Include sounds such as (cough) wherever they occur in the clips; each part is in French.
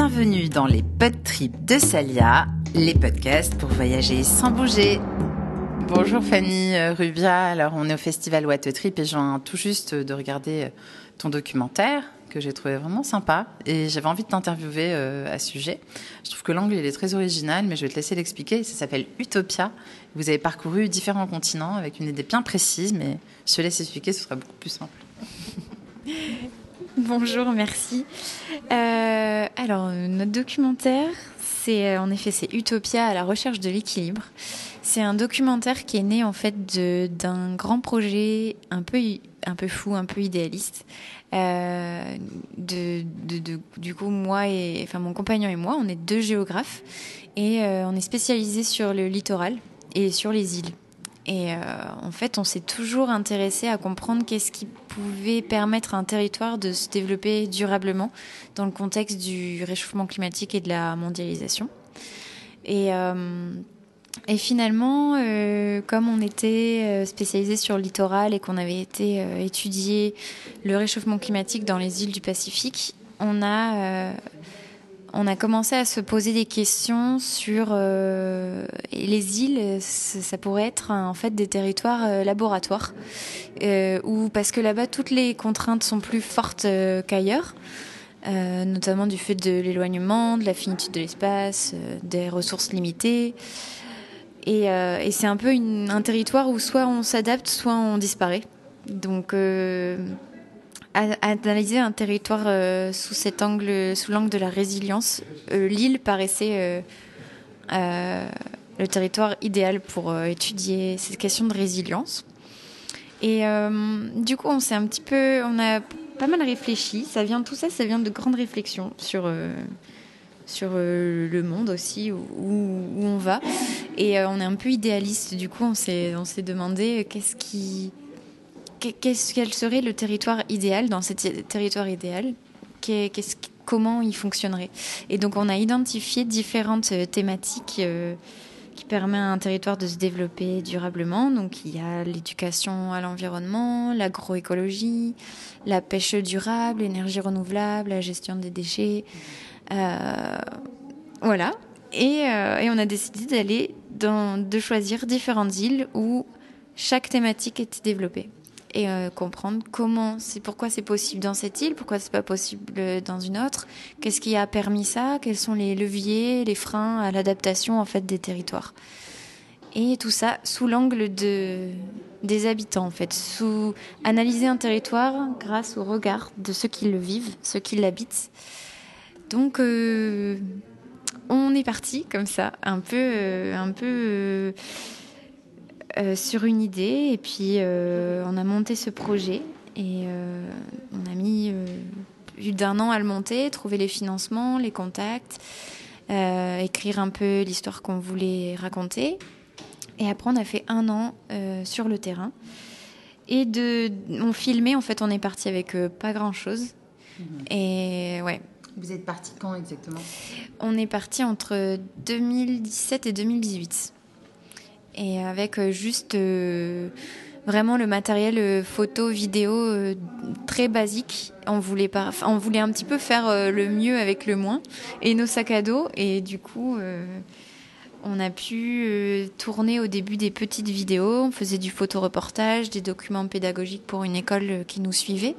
Bienvenue dans les pod trips de Salia, les podcasts pour voyager sans bouger. Bonjour Fanny euh, Rubia, alors on est au festival What a Trip et je viens tout juste de regarder euh, ton documentaire que j'ai trouvé vraiment sympa et j'avais envie de t'interviewer euh, à ce sujet. Je trouve que l'angle il est très original mais je vais te laisser l'expliquer. Ça s'appelle Utopia. Vous avez parcouru différents continents avec une idée bien précise mais je te laisse expliquer, ce sera beaucoup plus simple. (laughs) Bonjour, merci. Euh, alors, notre documentaire, c'est en effet c'est Utopia à la recherche de l'équilibre. C'est un documentaire qui est né en fait d'un grand projet un peu un peu fou, un peu idéaliste. Euh, de, du coup, moi et enfin mon compagnon et moi, on est deux géographes et euh, on est spécialisés sur le littoral et sur les îles. Et euh, en fait, on s'est toujours intéressé à comprendre qu'est-ce qui pouvait permettre à un territoire de se développer durablement dans le contexte du réchauffement climatique et de la mondialisation. Et, euh, finalement, euh, comme on était spécialisé sur le littoral et qu'on avait été étudier le réchauffement climatique dans les îles du Pacifique, on a on a commencé à se poser des questions sur euh, les îles. Ça pourrait être en fait des territoires euh, laboratoires, euh, ou parce que là-bas toutes les contraintes sont plus fortes qu'ailleurs, notamment du fait de l'éloignement, de la finitude de l'espace, des ressources limitées. Et, c'est un peu un territoire où soit on s'adapte, soit on disparaît. Donc analyser un territoire euh, sous cet angle, sous l'angle de la résilience, euh, l'île paraissait euh, le territoire idéal pour étudier cette question de résilience. Et du coup, on s'est un petit peu, on a pas mal réfléchi. Ça vient tout ça, ça vient de grandes réflexions sur sur le monde aussi où, où, on va. Et on est un peu idéaliste. Du coup, on s'est on s'est demandé qu'est-ce qui quel serait le territoire idéal dans ce territoire idéal? Comment il fonctionnerait? Et donc on a identifié différentes euh, thématiques euh, qui permettent à un territoire de se développer durablement. Donc il y a l'éducation à l'environnement l'agroécologie la pêche durable l'énergie renouvelable la gestion des déchets euh, voilà. Et, et, on a décidé d'aller de choisir différentes îles où chaque thématique était développée et euh, comprendre comment c'est pourquoi c'est possible dans cette île, pourquoi c'est pas possible dans une autre, qu'est-ce qui a permis ça, quels sont les leviers, les freins à l'adaptation en fait des territoires? Et tout ça sous l'angle de des habitants en fait, sous analyser un territoire grâce au regard de ceux qui le vivent, ceux qui l'habitent. Donc euh, on est parti comme ça, un peu euh, un peu euh, sur une idée et puis euh, on a monté ce projet et euh, on a mis plus d'un an à le monter, trouver les financements, les contacts, écrire un peu l'histoire qu'on voulait raconter. Et après, on a fait un an sur le terrain. Et de, on filmait, en fait, on est parti avec pas grand chose. Mhm. Et ouais. Vous êtes parti quand exactement? On est parti entre 2017 et 2018 et avec euh, juste euh, vraiment le matériel euh, photo, vidéo très basique. On voulait, pas, on voulait un petit peu faire le mieux avec le moins et nos sacs à dos. Et du coup, on a pu tourner au début des petites vidéos. On faisait du photoreportage, des documents pédagogiques pour une école qui nous suivait.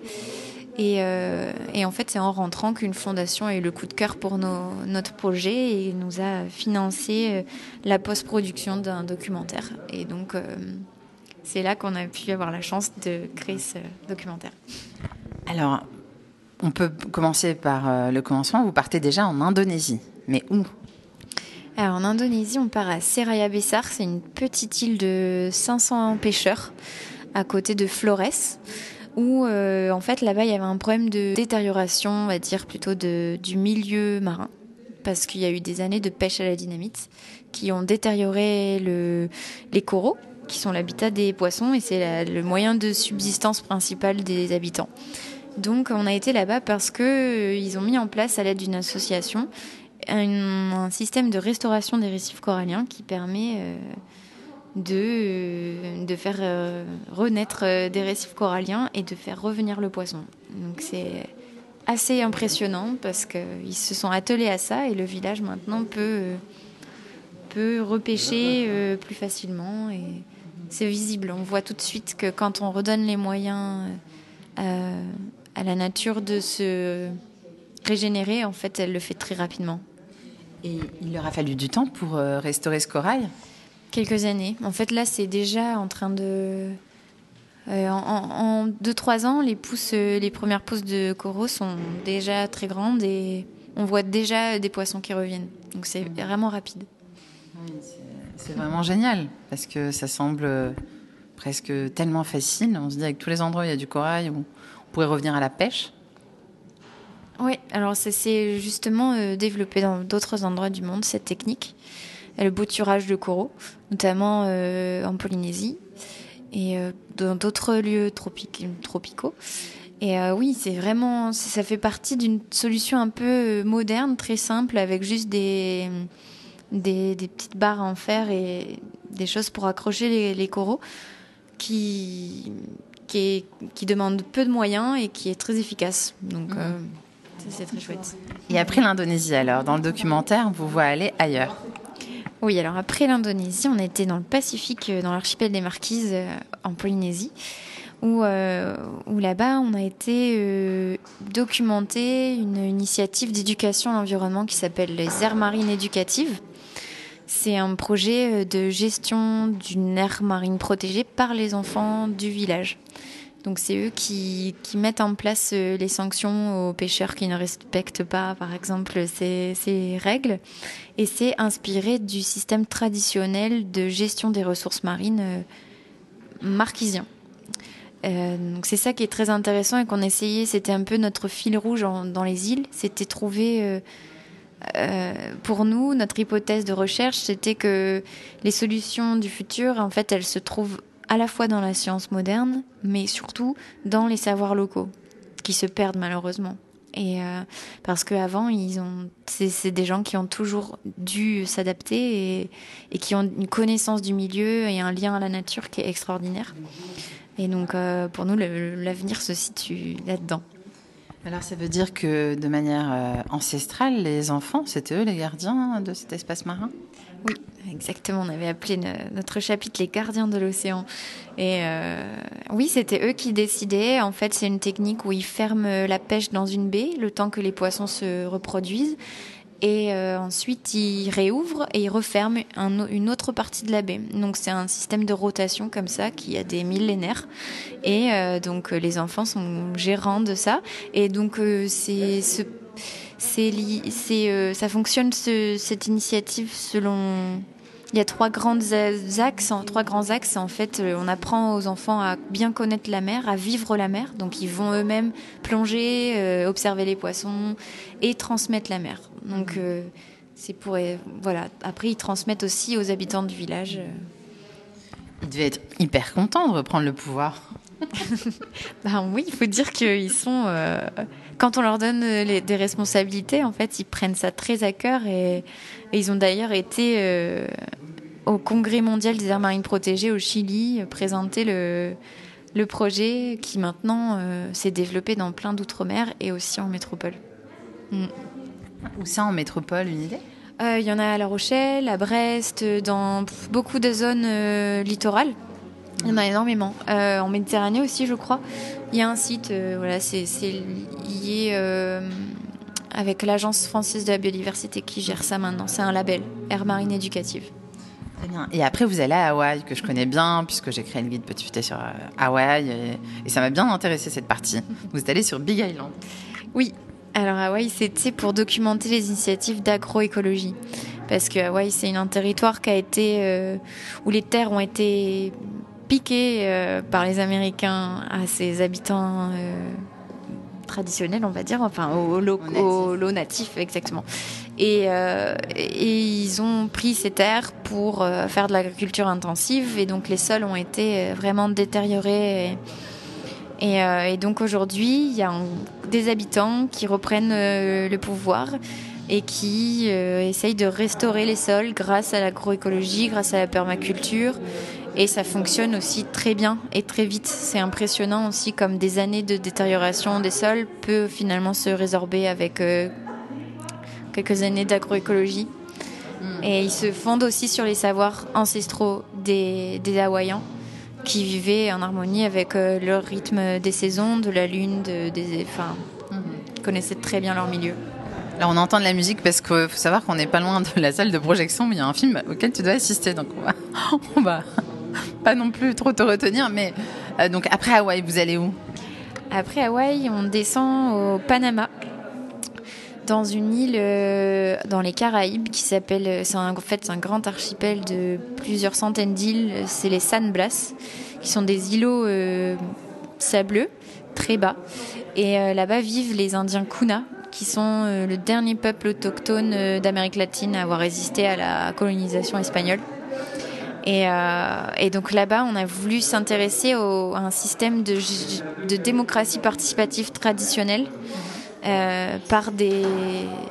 Euh, et, en fait, c'est en rentrant qu'une fondation a eu le coup de cœur pour notre projet et nous a financé euh, la post-production d'un documentaire. Et donc, euh, c'est là qu'on a pu avoir la chance de créer ce documentaire. Alors, on peut commencer par le commencement. Vous partez déjà en Indonésie. Mais où? Alors, en Indonésie, on part à Seraya Besar. C'est une petite île de 500 pêcheurs à côté de Flores où euh, en fait là-bas il y avait un problème de détérioration, on va dire plutôt du milieu marin, parce qu'il y a eu des années de pêche à la dynamite qui ont détérioré le, les coraux, qui sont l'habitat des poissons et c'est le moyen de subsistance principal des habitants. Donc on a été là-bas parce que euh, ont mis en place à l'aide d'une association un, système de restauration des récifs coralliens qui permet euh, de, euh, de faire euh, renaître euh, des récifs coralliens et de faire revenir le poisson. Donc c'est assez impressionnant parce qu'ils se sont attelés à ça et le village maintenant peut, peut repêcher plus facilement et c'est visible. On voit tout de suite que quand on redonne les moyens à la nature de se régénérer, en fait, elle le fait très rapidement. Et il leur a fallu du temps pour restaurer ce corail? Quelques années. En fait, là, c'est déjà en train de euh, en 2-3 ans, les, pousses, euh, les premières pousses de coraux sont déjà très grandes et on voit déjà des poissons qui reviennent. Donc c'est vraiment rapide. c'est vraiment génial parce que ça semble euh, presque tellement facile. On se dit avec tous les endroits où il y a du corail, on pourrait revenir à la pêche. Oui, alors ça s'est justement développé dans d'autres endroits du monde, cette technique. Le bouturage de coraux, notamment en Polynésie et euh, dans d'autres lieux tropicaux. Et euh, oui, c'est vraiment, ça fait partie d'une solution un peu euh, moderne, très simple, avec juste des, des, petites barres en fer et des choses pour accrocher les, coraux, qui, qui, qui, demande peu de moyens et qui est très efficace. Donc, mhm. c'est très chouette. Et après l'Indonésie, alors, dans le documentaire, on vous voit aller ailleurs oui, alors après l'Indonésie, on était dans le Pacifique, euh, dans l'archipel des Marquises, euh, en Polynésie, où, euh, où là-bas, on a été documenté une initiative d'éducation à l'environnement qui s'appelle les aires marines éducatives. C'est un projet de gestion d'une aire marine protégée par les enfants du village. Donc c'est eux qui, mettent en place euh, les sanctions aux pêcheurs qui ne respectent pas, par exemple, ces, règles. Et c'est inspiré du système traditionnel de gestion des ressources marines euh, marquisien. Euh, donc c'est ça qui est très intéressant et qu'on essayait, c'était un peu notre fil rouge dans les îles, c'était trouver... pour nous, notre hypothèse de recherche, c'était que les solutions du futur, en fait, elles se trouvent à la fois dans la science moderne, mais surtout dans les savoirs locaux, qui se perdent malheureusement. Et euh, parce qu'avant, ils ont, c'est, des gens qui ont toujours dû s'adapter et, et, qui ont une connaissance du milieu et un lien à la nature qui est extraordinaire. Et donc, euh, pour nous, l'avenir se situe là-dedans. Alors, ça veut dire que de manière euh, ancestrale, les enfants, c'était eux les gardiens de cet espace marin? Oui, exactement. On avait appelé notre chapitre les gardiens de l'océan. Et euh, oui, c'était eux qui décidaient. En fait, c'est une technique où ils ferment la pêche dans une baie le temps que les poissons se reproduisent. Et euh, ensuite, ils réouvrent et ils referment une autre partie de la baie. Donc, c'est un système de rotation comme ça qui a des millénaires. Et euh, donc, les enfants sont gérants de ça. Et donc, ça fonctionne cette initiative selon. Il y a trois grands axes, trois grands axes. En fait, on apprend aux enfants à bien connaître la mer, à vivre la mer. Donc, ils vont eux-mêmes plonger, euh, observer les poissons et transmettre la mer. Donc, euh, c'est pour voilà. Après, ils transmettent aussi aux habitants du village. Ils devaient être hyper contents de reprendre le pouvoir. (laughs) ben oui, il faut dire qu'ils sont. Euh, quand on leur donne euh, des responsabilités, en fait, ils prennent ça très à cœur et, ils ont d'ailleurs été euh, au Congrès mondial des aires marines protégées au Chili présenter le, le projet qui maintenant s'est développé dans plein d'outre-mer et aussi en métropole. Mm. Où ça en métropole, une idée? Il y en a à La Rochelle, à Brest, dans beaucoup de zones littorales. Il y en a énormément. Euh, en Méditerranée aussi, je crois. Il y a un site, euh, voilà, c'est lié euh, avec l'Agence française de la biodiversité qui gère ça maintenant. C'est un label, Air Marine Éducative. Très bien. Et après, vous allez à Hawaï, que je connais bien, puisque j'ai créé une guide Petit sur Hawaï. Et, ça m'a bien intéressé cette partie. Vous êtes allé sur Big Island. Oui. Alors, Hawaï, c'était pour documenter les initiatives d'agroécologie parce que Hawaï c'est un territoire qui a été où les terres ont été piqué euh, par les Américains à ses habitants euh, traditionnels, on va dire, enfin aux locaux natifs, exactement. Euh, et, ils ont pris ces terres pour faire de l'agriculture intensive, et donc les sols ont été vraiment détériorés. Et, donc aujourd'hui, il y a des habitants qui reprennent le pouvoir et qui essayent de restaurer les sols grâce à l'agroécologie, grâce à la permaculture Et ça fonctionne aussi très bien et très vite. C'est impressionnant aussi comme des années de détérioration des sols peut finalement se résorber avec euh, quelques années d'agroécologie. Mm. Et ils se fondent aussi sur les savoirs ancestraux des, des Hawaïens qui vivaient en harmonie avec euh, le rythme des saisons, de la lune, de, des, enfin, mm-hmm. connaissaient très bien leur milieu. Alors on entend de la musique parce qu'il faut savoir qu'on n'est pas loin de la salle de projection, mais il y a un film auquel tu dois assister, donc on va, (laughs) on va pas non plus trop te retenir. Mais euh, donc après Hawaï, vous allez où? Après Hawaï, on descend au Panama dans une île euh, dans les Caraïbes qui s'appelle, c'est en fait un grand archipel de plusieurs centaines d'îles, c'est les San Blas, qui sont des îlots euh, sableux, très bas. Et là-bas vivent les Indiens Kuna, qui sont euh, le dernier peuple autochtone euh, d'Amérique latine à avoir résisté à la colonisation espagnole. Et, euh, donc là-bas, on a voulu s'intéresser à un système de, démocratie participative traditionnelle par des,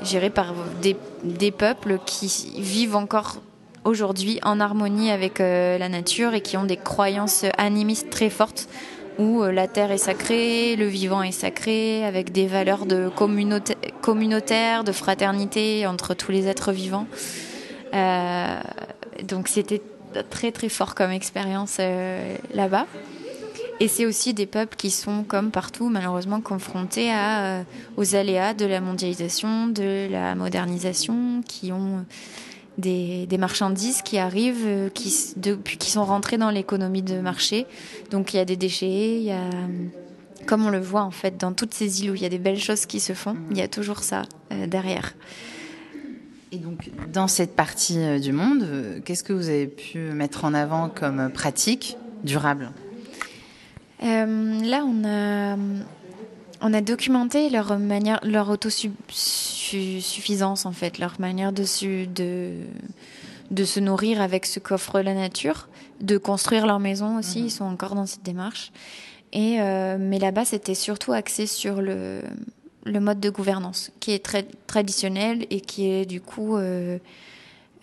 géré par des, peuples qui vivent encore aujourd'hui en harmonie avec la nature et qui ont des croyances animistes très fortes où euh, la terre est sacrée, le vivant est sacré, avec des valeurs de communautaire, de fraternité entre tous les êtres vivants. Euh, donc c'était très très fort comme expérience euh, là-bas. Et c'est aussi des peuples qui sont, comme partout, malheureusement confrontés à, aux aléas de la mondialisation, de la modernisation, qui ont des, marchandises qui arrivent, euh, qui, sont rentrées dans l'économie de marché. Donc il y a des déchets, comme on le voit en fait dans toutes ces îles où il y a des belles choses qui se font, il y a toujours ça euh, derrière. Et donc, dans cette partie euh, du monde, qu'est-ce que vous avez pu mettre en avant comme pratique durable? Là, on a, on a documenté leur manière, leur autosuffisance en fait, leur manière de, de, de se nourrir avec ce qu'offre la nature, de construire leur maison aussi. Mhm. Ils sont encore dans cette démarche. Et euh, mais là-bas, c'était surtout axé sur le, le mode de gouvernance, qui est très traditionnel et qui est du coup euh,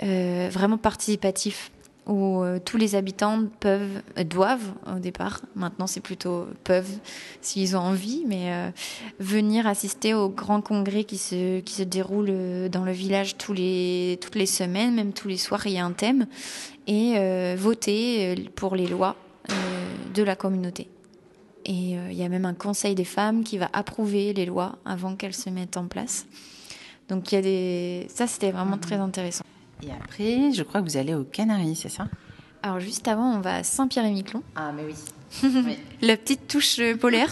euh, vraiment participatif où euh, tous les habitants peuvent, euh, doivent au départ, maintenant c'est plutôt peuvent s'ils ont envie, mais euh, venir assister au grand congrès qui se, qui se déroule dans le village tous les, toutes les semaines, même tous les soirs, il y a un thème, et voter pour les lois de la communauté. Et il y a même un conseil des femmes qui va approuver les lois avant qu'elles se mettent en place. Donc il y a des... ça c'était vraiment très intéressant. Et après, je crois que vous allez aux Canaries, c'est ça? Alors juste avant, on va à Saint-Pierre-et-Miquelon. Ah, mais oui. (laughs) La petite touche euh, polaire.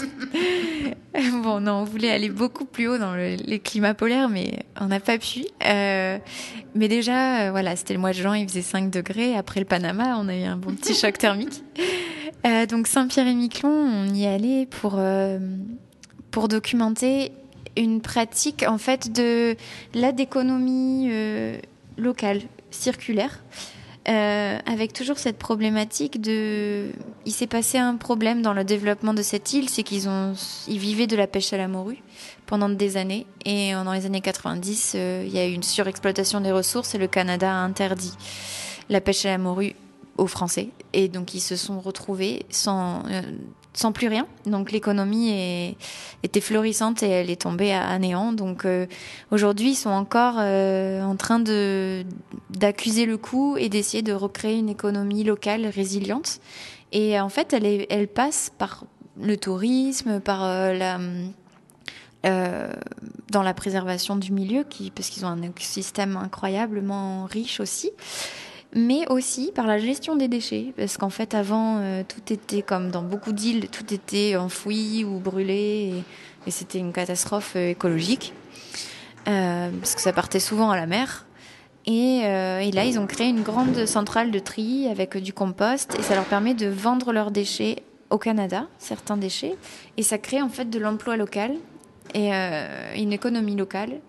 (laughs) bon, non, on voulait aller beaucoup plus haut dans les climats polaires, mais on n'a pas pu. Euh, mais déjà, euh, voilà, c'était le mois de juin, il faisait 5 degrés. Après le Panama, on a eu un bon petit choc thermique. (laughs) donc Saint-Pierre-et-Miquelon, on y allait pour, pour documenter une pratique en fait de l'aide d'économie locale, circulaire, euh, avec toujours cette problématique de. Il s'est passé un problème dans le développement de cette île, c'est qu'ils ont, ils vivaient de la pêche à la morue pendant des années, et dans les années 90, euh, il y a eu une surexploitation des ressources et le Canada a interdit la pêche à la morue aux Français, et donc ils se sont retrouvés sans euh, sans plus rien. Donc l'économie était florissante et elle est tombée à, néant. Donc euh, aujourd'hui, ils sont encore euh, en train de d'accuser le coup et d'essayer de recréer une économie locale résiliente. Et en fait, elle, elle passe par le tourisme, par la dans la préservation du milieu, parce qu'ils ont un écosystème incroyablement riche aussi mais aussi par la gestion des déchets, parce qu'en fait avant euh, tout était comme dans beaucoup d'îles, tout était enfoui ou brûlé, et, c'était une catastrophe euh, écologique, euh, parce que ça partait souvent à la mer. Et, et, là, ils ont créé une grande centrale de tri avec du compost, et ça leur permet de vendre leurs déchets au Canada, certains déchets, et ça crée en fait de l'emploi local et une économie locale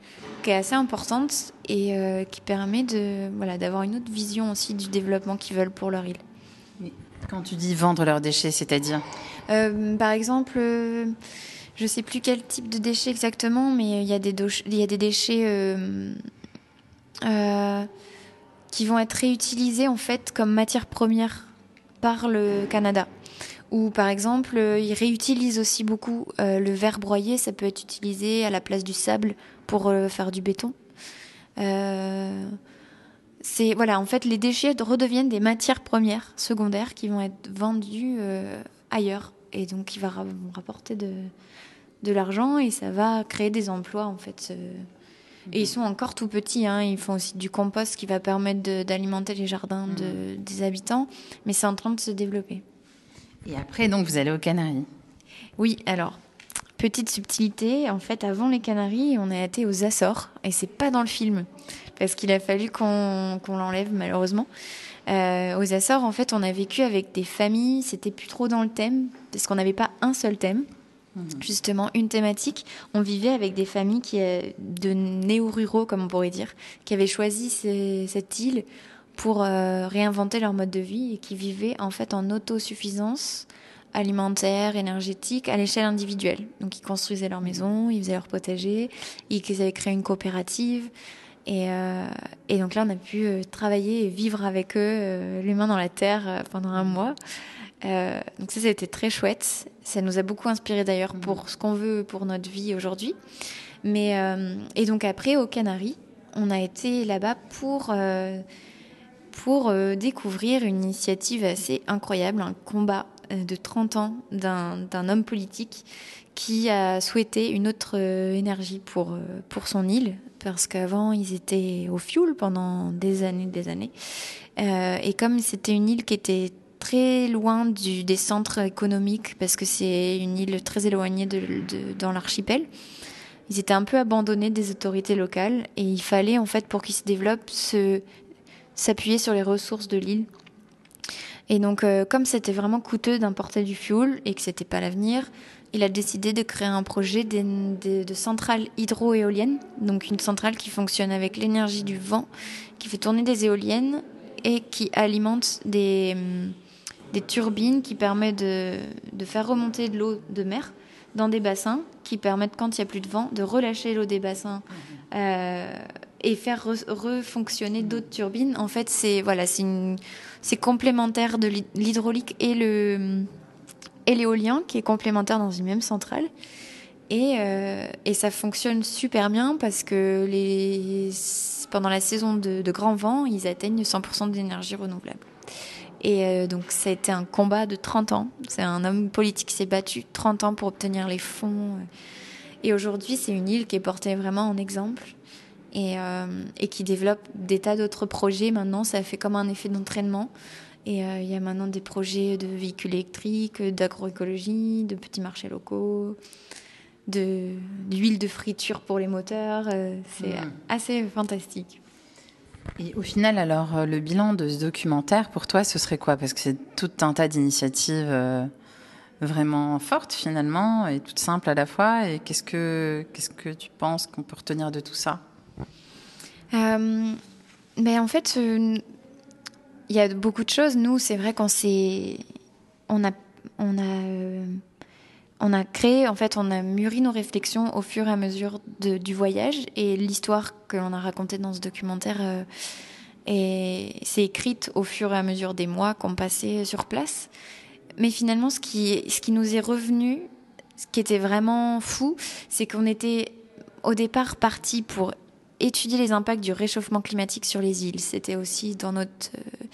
qui est assez importante et euh, qui permet de voilà d'avoir une autre vision aussi du développement qu'ils veulent pour leur île. Quand tu dis vendre leurs déchets, c'est-à-dire euh, Par exemple, euh, je sais plus quel type de déchets exactement, mais il y a des, il y a des déchets qui vont être réutilisés en fait comme matière première par le Canada. Ou par exemple, ils réutilisent aussi beaucoup le verre broyé, ça peut être utilisé à la place du sable pour faire du béton. c'est voilà, en fait, les déchets redeviennent des matières premières secondaires qui vont être vendues ailleurs et donc il va rapporter de, de l'argent et ça va créer des emplois en fait. Et ils sont encore tout petits, hein. ils font aussi du compost qui va permettre d'alimenter les jardins de, des habitants, mais c'est en train de se développer. Et après, donc, vous allez aux Canaries Oui, alors, petite subtilité, en fait, avant les Canaries, on a été aux Açores, et c'est pas dans le film, parce qu'il a fallu qu'on l'enlève malheureusement. Euh, aux Açores, en fait, on a vécu avec des familles, c'était plus trop dans le thème, parce qu'on n'avait pas un seul thème. Mhm. justement une thématique. On vivait avec des familles qui, euh, de néo-ruraux, comme on pourrait dire, qui avaient choisi cette île pour euh, réinventer leur mode de vie et qui vivaient en fait en autosuffisance alimentaire, énergétique, à l'échelle individuelle. Donc ils construisaient leur maison, ils faisaient leur potager, ils avaient créé une coopérative. Et, euh, et donc là, on a pu travailler et vivre avec eux, les mains dans la terre, pendant un mois. Euh, donc ça, c'était très chouette. Ça nous a beaucoup inspiré d'ailleurs pour mm. ce qu'on veut pour notre vie aujourd'hui. Mais euh, et donc après aux Canaries, on a été là-bas pour euh, pour découvrir une initiative assez incroyable, un combat de 30 ans d'un homme politique qui a souhaité une autre énergie pour pour son île parce qu'avant ils étaient au fioul pendant des années des années et comme c'était une île qui était très loin des centres économiques parce que c'est une île très éloignée dans l'archipel. Ils étaient un peu abandonnés des autorités locales et il fallait en fait pour qu'ils se développent s'appuyer sur les ressources de l'île. Et donc euh, comme c'était vraiment coûteux d'importer du fuel et que c'était pas l'avenir, il a décidé de créer un projet de, centrale hydro-éolienne, donc une centrale qui fonctionne avec l'énergie du vent, qui fait tourner des éoliennes et qui alimente des, hum, des turbines qui permettent de, de faire remonter de l'eau de mer dans des bassins qui permettent, quand il n'y a plus de vent, de relâcher l'eau des bassins euh, et faire refonctionner d'autres turbines. En fait, c'est voilà, c'est complémentaire de l'hydraulique et le et l'éolien qui est complémentaire dans une même centrale. Et, euh, ça fonctionne super bien parce que pendant la saison de, de grand vent, ils atteignent 100% d'énergie renouvelable. Et euh, donc ça a été un combat de 30 ans. C'est un homme politique qui s'est battu 30 ans pour obtenir les fonds. Et aujourd'hui, c'est une île qui est portée vraiment en exemple et, euh, et qui développe des tas d'autres projets. Maintenant, ça fait comme un effet d'entraînement. Et euh, il y a maintenant des projets de véhicules électriques, d'agroécologie, de petits marchés locaux, de d'huile de friture pour les moteurs. c'est mmh. assez fantastique. Et au final, alors, euh, le bilan de ce documentaire, pour toi, ce serait quoi? Parce que c'est tout un tas d'initiatives euh, vraiment fortes, finalement, et toutes simples à la fois. Et qu'est-ce que, qu'est-ce que tu penses qu'on peut retenir de tout ça? Euh, ben, En fait, il y a beaucoup de choses. Nous, c'est vrai qu'on on a créé, en fait, on a mûri nos réflexions au fur et à mesure du voyage et l'histoire que l'on a racontée dans ce documentaire euh, s'est écrite au fur et à mesure des mois qu'on passait sur place. Mais finalement, ce qui, ce qui nous est revenu, ce qui était vraiment fou, c'est qu'on était au départ parti pour étudier les impacts du réchauffement climatique sur les îles. C'était aussi dans notre euh,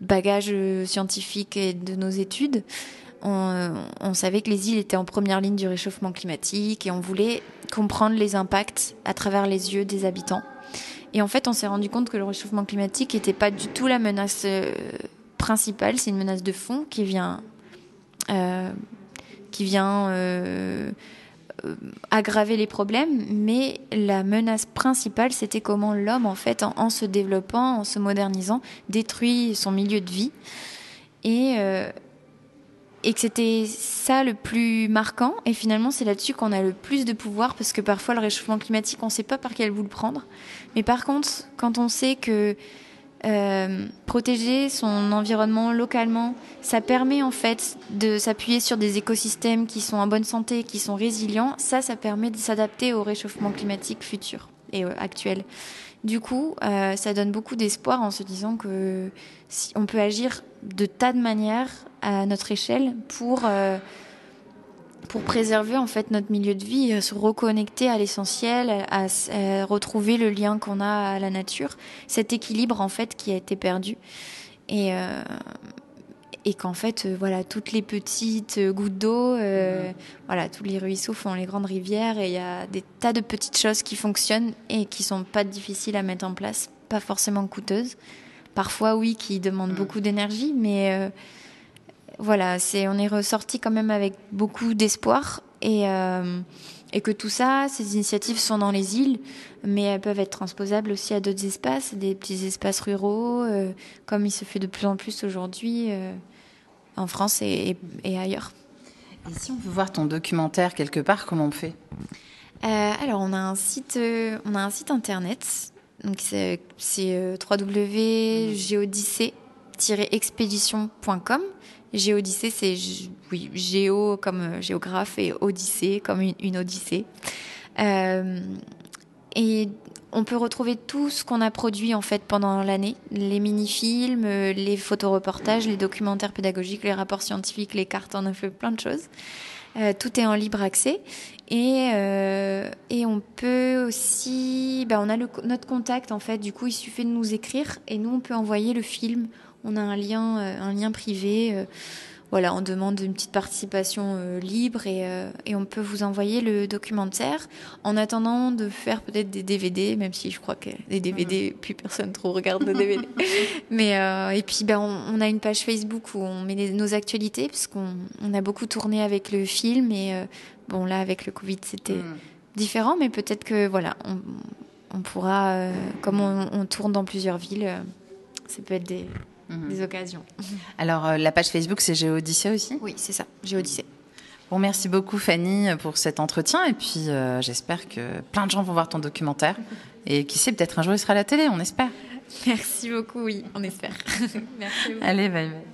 bagage euh, scientifique et de nos études on, savait que les îles étaient en première ligne du réchauffement climatique et on voulait comprendre les impacts à travers les yeux des habitants. Et en fait, on s'est rendu compte que le réchauffement climatique n'était pas du tout la menace euh, principale, c'est une menace de fond qui vient, euh, qui vient euh, aggraver les problèmes, mais la menace principale, c'était comment l'homme, en fait, en, se développant, en se modernisant, détruit son milieu de vie. Et, et que c'était ça le plus marquant. Et finalement, c'est là-dessus qu'on a le plus de pouvoir parce que parfois le réchauffement climatique, on ne sait pas par quel bout le prendre. Mais par contre, quand on sait que euh, protéger son environnement localement, ça permet en fait de s'appuyer sur des écosystèmes qui sont en bonne santé, qui sont résilients. Ça, ça permet de s'adapter au réchauffement climatique futur. et actuelle. Du coup, ça donne beaucoup d'espoir en se disant que si on peut agir de tas de manières à notre échelle pour pour préserver en fait notre milieu de vie, se reconnecter à l'essentiel, à, retrouver le lien qu'on a à la nature, cet équilibre en fait qui a été perdu et et qu'en fait, euh, voilà, toutes les petites euh, gouttes d'eau, euh, mhm. voilà, tous les ruisseaux font les grandes rivières et il y a des tas de petites choses qui fonctionnent et qui sont pas difficiles à mettre en place, pas forcément coûteuses. Parfois, oui, qui demandent mhm. beaucoup d'énergie, mais voilà, c'est, on est ressorti quand même avec beaucoup d'espoir et, et que tout ça, ces initiatives sont dans les îles, mais elles peuvent être transposables aussi à d'autres espaces, des petits espaces ruraux, comme il se fait de plus en plus aujourd'hui en France et, ailleurs. Et si on veut voir ton documentaire quelque part, comment on fait? Euh, Alors, on a un site, euh, on a un site internet. Donc c'est euh, www.géodyssée-expédition.com. Géodyssée, c'est géo comme géographe et odyssée comme une, odyssée. et on peut retrouver tout ce qu'on a produit en fait pendant l'année, les mini-films, euh, les photoreportages, les documentaires pédagogiques, les rapports scientifiques, les cartes, on a fait plein de choses. Euh, tout est en libre accès et, euh, et on peut aussi, ben on a notre contact en fait. Du coup, il suffit de nous écrire et nous on peut envoyer le film. On a un lien, un lien privé voilà, on demande une petite participation euh, libre euh, et, on peut vous envoyer le documentaire en attendant de faire peut-être des DVD, même si je crois que les DVD, mm. plus personne trop regarde de DVD. (laughs) Mais euh, et puis ben on, a une page Facebook où on met nos actualités parce qu'on a beaucoup tourné avec le film et bon là avec le Covid c'était mm. différent, mais peut-être que voilà on, pourra comme on, tourne dans plusieurs villes, ça peut être des Mhm. des occasions. (laughs) Alors, euh, la page Facebook, c'est Géodyssée aussi? Oui, c'est ça, Géodyssée. Bon, merci beaucoup Fanny pour cet entretien et puis euh, j'espère que plein de gens vont voir ton documentaire (laughs) et qui sait, peut-être un jour il sera à la télé, on espère. Merci beaucoup, oui, on espère. (laughs) merci beaucoup. Allez, bye bye.